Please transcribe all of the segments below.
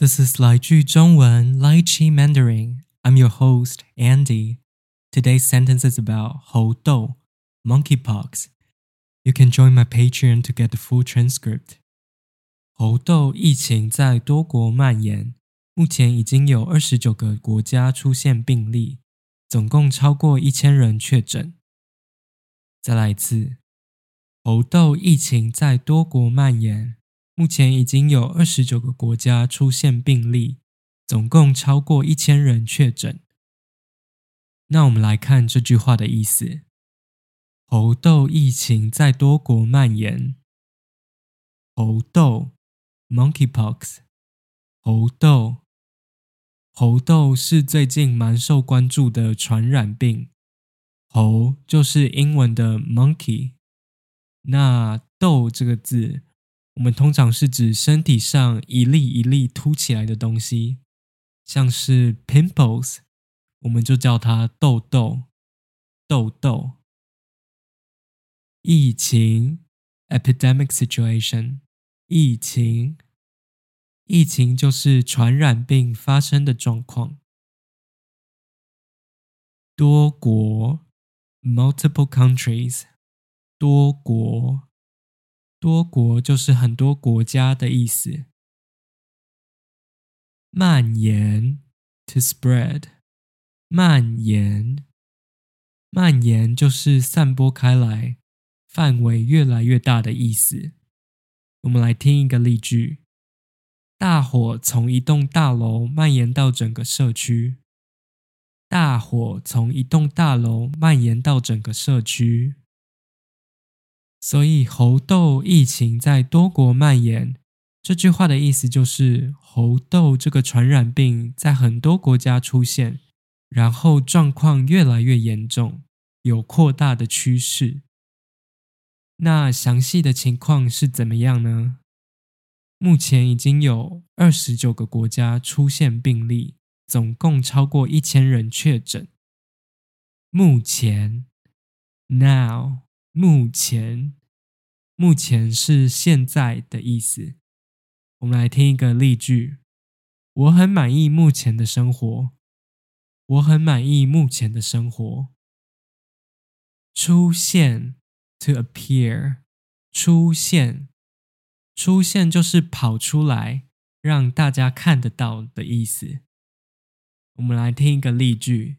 This is 来句中文 Lychee Mandarin. I'm your host, Andy. Today's sentence is about 猴痘 monkeypox. You can join my Patreon to get the full transcript. 猴痘疫情在多国蔓延，目前已经有二十九个国家出现病例，总共超过一千人确诊。再来一次，猴痘疫情在多国蔓延。 目前已经有二十九个国家出现病例，总共超过一千人确诊。那我们来看这句话的意思：猴痘疫情在多国蔓延。猴痘 （monkeypox），猴痘，猴痘是最近蛮受关注的传染病。猴就是英文的 monkey，那痘这个字。我们通常是指身体上一粒一粒凸起来的东西，像是 pimples，我们就叫它痘痘、痘痘。疫情 epidemic situation，疫情，疫情就是传染病发生的状况。多国 multiple countries，多国。多国就是很多国家的意思。蔓延，to spread，蔓延，蔓延就是散播开来，范围越来越大的意思。我们来听一个例句：大火从一栋大楼蔓延到整个社区。大火从一栋大楼蔓延到整个社区。所以，猴痘疫情在多国蔓延。这句话的意思就是，猴痘这个传染病在很多国家出现，然后状况越来越严重，有扩大的趋势。那详细的情况是怎么样呢？目前已经有二十九个国家出现病例，总共超过一千人确诊。目前，now。目前，目前是现在的意思。我们来听一个例句：我很满意目前的生活。我很满意目前的生活。出现，to appear，出现，出现就是跑出来，让大家看得到的意思。我们来听一个例句：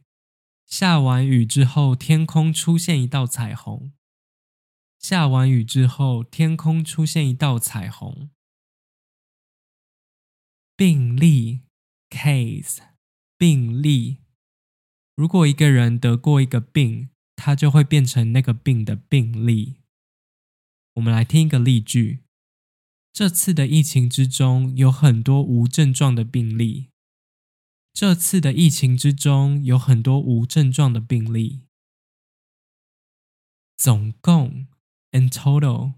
下完雨之后，天空出现一道彩虹。下完雨之后，天空出现一道彩虹。病例 （case） 病例，如果一个人得过一个病，他就会变成那个病的病例。我们来听一个例句：这次的疫情之中有很多无症状的病例。这次的疫情之中有很多无症状的病例。总共。In total，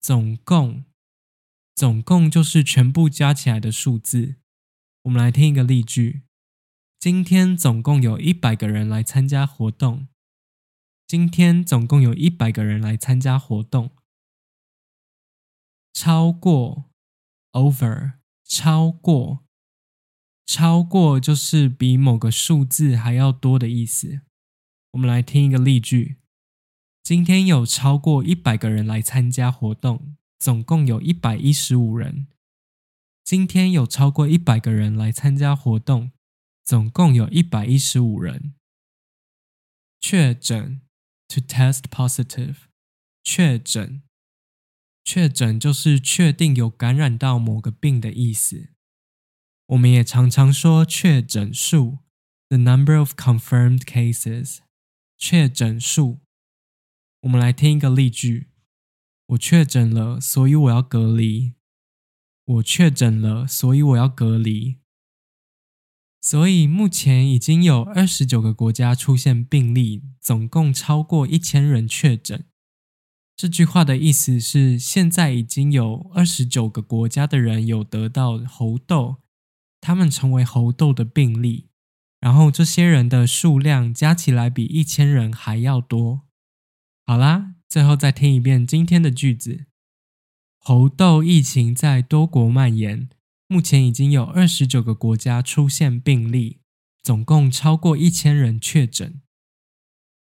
总共，总共就是全部加起来的数字。我们来听一个例句：今天总共有一百个人来参加活动。今天总共有一百个人来参加活动。超过，over，超过，超过就是比某个数字还要多的意思。我们来听一个例句。今天有超过一百个人来参加活动，总共有一百一十五人。今天有超过一百个人来参加活动，总共有一百一十五人。确诊，to test positive，确诊，确诊就是确定有感染到某个病的意思。我们也常常说确诊数，the number of confirmed cases，确诊数。我们来听一个例句：我确诊了，所以我要隔离。我确诊了，所以我要隔离。所以目前已经有二十九个国家出现病例，总共超过一千人确诊。这句话的意思是，现在已经有二十九个国家的人有得到猴痘，他们成为猴痘的病例，然后这些人的数量加起来比一千人还要多。好啦，最后再听一遍今天的句子：猴痘疫情在多国蔓延，目前已经有二十九个国家出现病例，总共超过一千人确诊。